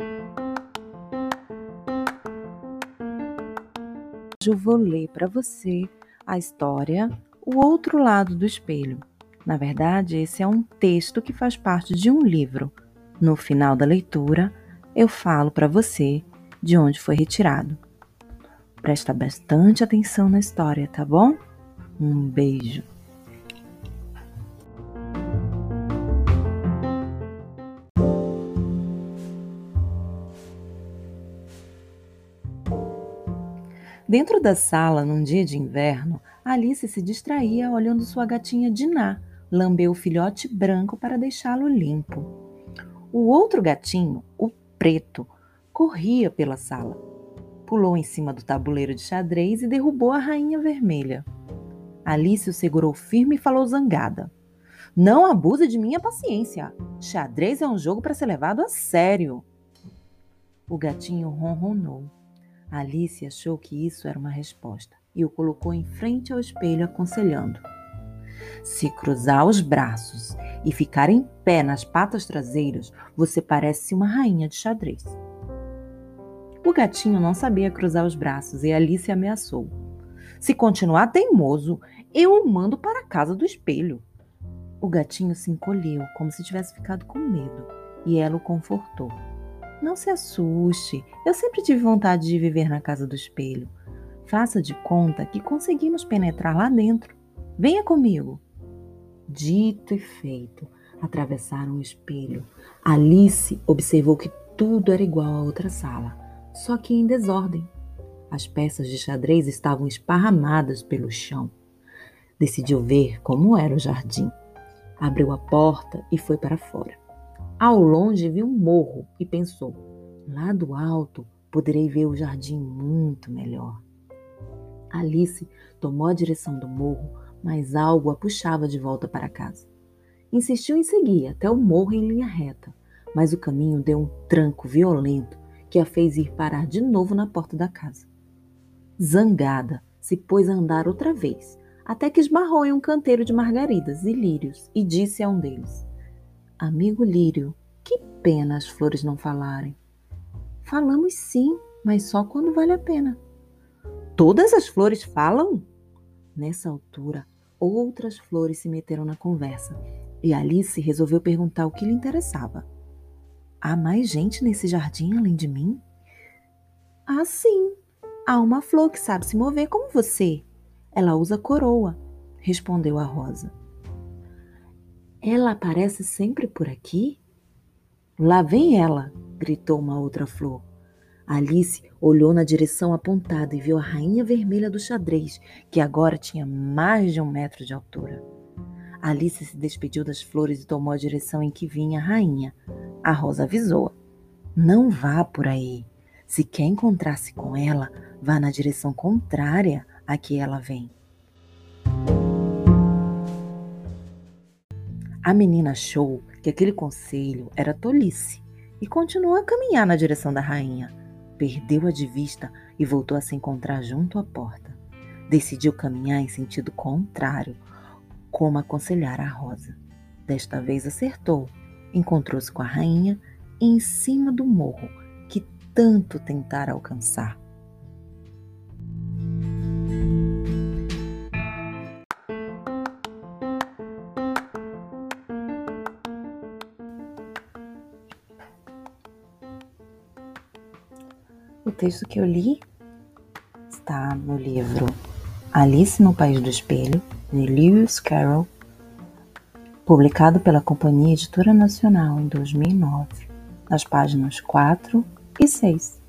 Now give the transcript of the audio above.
Hoje eu vou ler para você a história O Outro Lado do Espelho. Na verdade, esse é um texto que faz parte de um livro. No final da leitura, eu falo para você de onde foi retirado. Presta bastante atenção na história, tá bom? Um beijo. Dentro da sala, num dia de inverno, Alice se distraía olhando sua gatinha Diná lamber o filhote branco para deixá-lo limpo. O outro gatinho, o preto, corria pela sala. Pulou em cima do tabuleiro de xadrez e derrubou a rainha vermelha. Alice o segurou firme e falou zangada: Não abuse de minha paciência. Xadrez é um jogo para ser levado a sério. O gatinho ronronou. Alice achou que isso era uma resposta e o colocou em frente ao espelho, aconselhando: Se cruzar os braços e ficar em pé nas patas traseiras, você parece uma rainha de xadrez. O gatinho não sabia cruzar os braços e Alice ameaçou: Se continuar teimoso, eu o mando para a casa do espelho. O gatinho se encolheu, como se tivesse ficado com medo, e ela o confortou. Não se assuste, eu sempre tive vontade de viver na casa do espelho. Faça de conta que conseguimos penetrar lá dentro. Venha comigo. Dito e feito, atravessaram o espelho. Alice observou que tudo era igual à outra sala, só que em desordem. As peças de xadrez estavam esparramadas pelo chão. Decidiu ver como era o jardim. Abriu a porta e foi para fora. Ao longe viu um morro e pensou: lá do alto poderei ver o jardim muito melhor. Alice tomou a direção do morro, mas algo a puxava de volta para casa. Insistiu em seguir até o morro em linha reta, mas o caminho deu um tranco violento que a fez ir parar de novo na porta da casa. Zangada, se pôs a andar outra vez, até que esbarrou em um canteiro de margaridas e lírios e disse a um deles: Amigo Lírio, que pena as flores não falarem. Falamos sim, mas só quando vale a pena. Todas as flores falam? Nessa altura, outras flores se meteram na conversa e Alice resolveu perguntar o que lhe interessava. Há mais gente nesse jardim além de mim? Ah, sim. Há uma flor que sabe se mover como você. Ela usa coroa, respondeu a rosa. Ela aparece sempre por aqui? Lá vem ela, gritou uma outra flor. Alice olhou na direção apontada e viu a rainha vermelha do xadrez, que agora tinha mais de um metro de altura. Alice se despediu das flores e tomou a direção em que vinha a rainha. A rosa avisou-a: Não vá por aí. Se quer encontrar-se com ela, vá na direção contrária a que ela vem. A menina achou que aquele conselho era tolice e continuou a caminhar na direção da rainha. Perdeu-a de vista e voltou a se encontrar junto à porta. Decidiu caminhar em sentido contrário, como aconselhara a Rosa. Desta vez acertou. Encontrou-se com a rainha em cima do morro que tanto tentara alcançar. O texto que eu li está no livro Alice no País do Espelho, de Lewis Carroll, publicado pela Companhia Editora Nacional em 2009, nas páginas 4 e 6.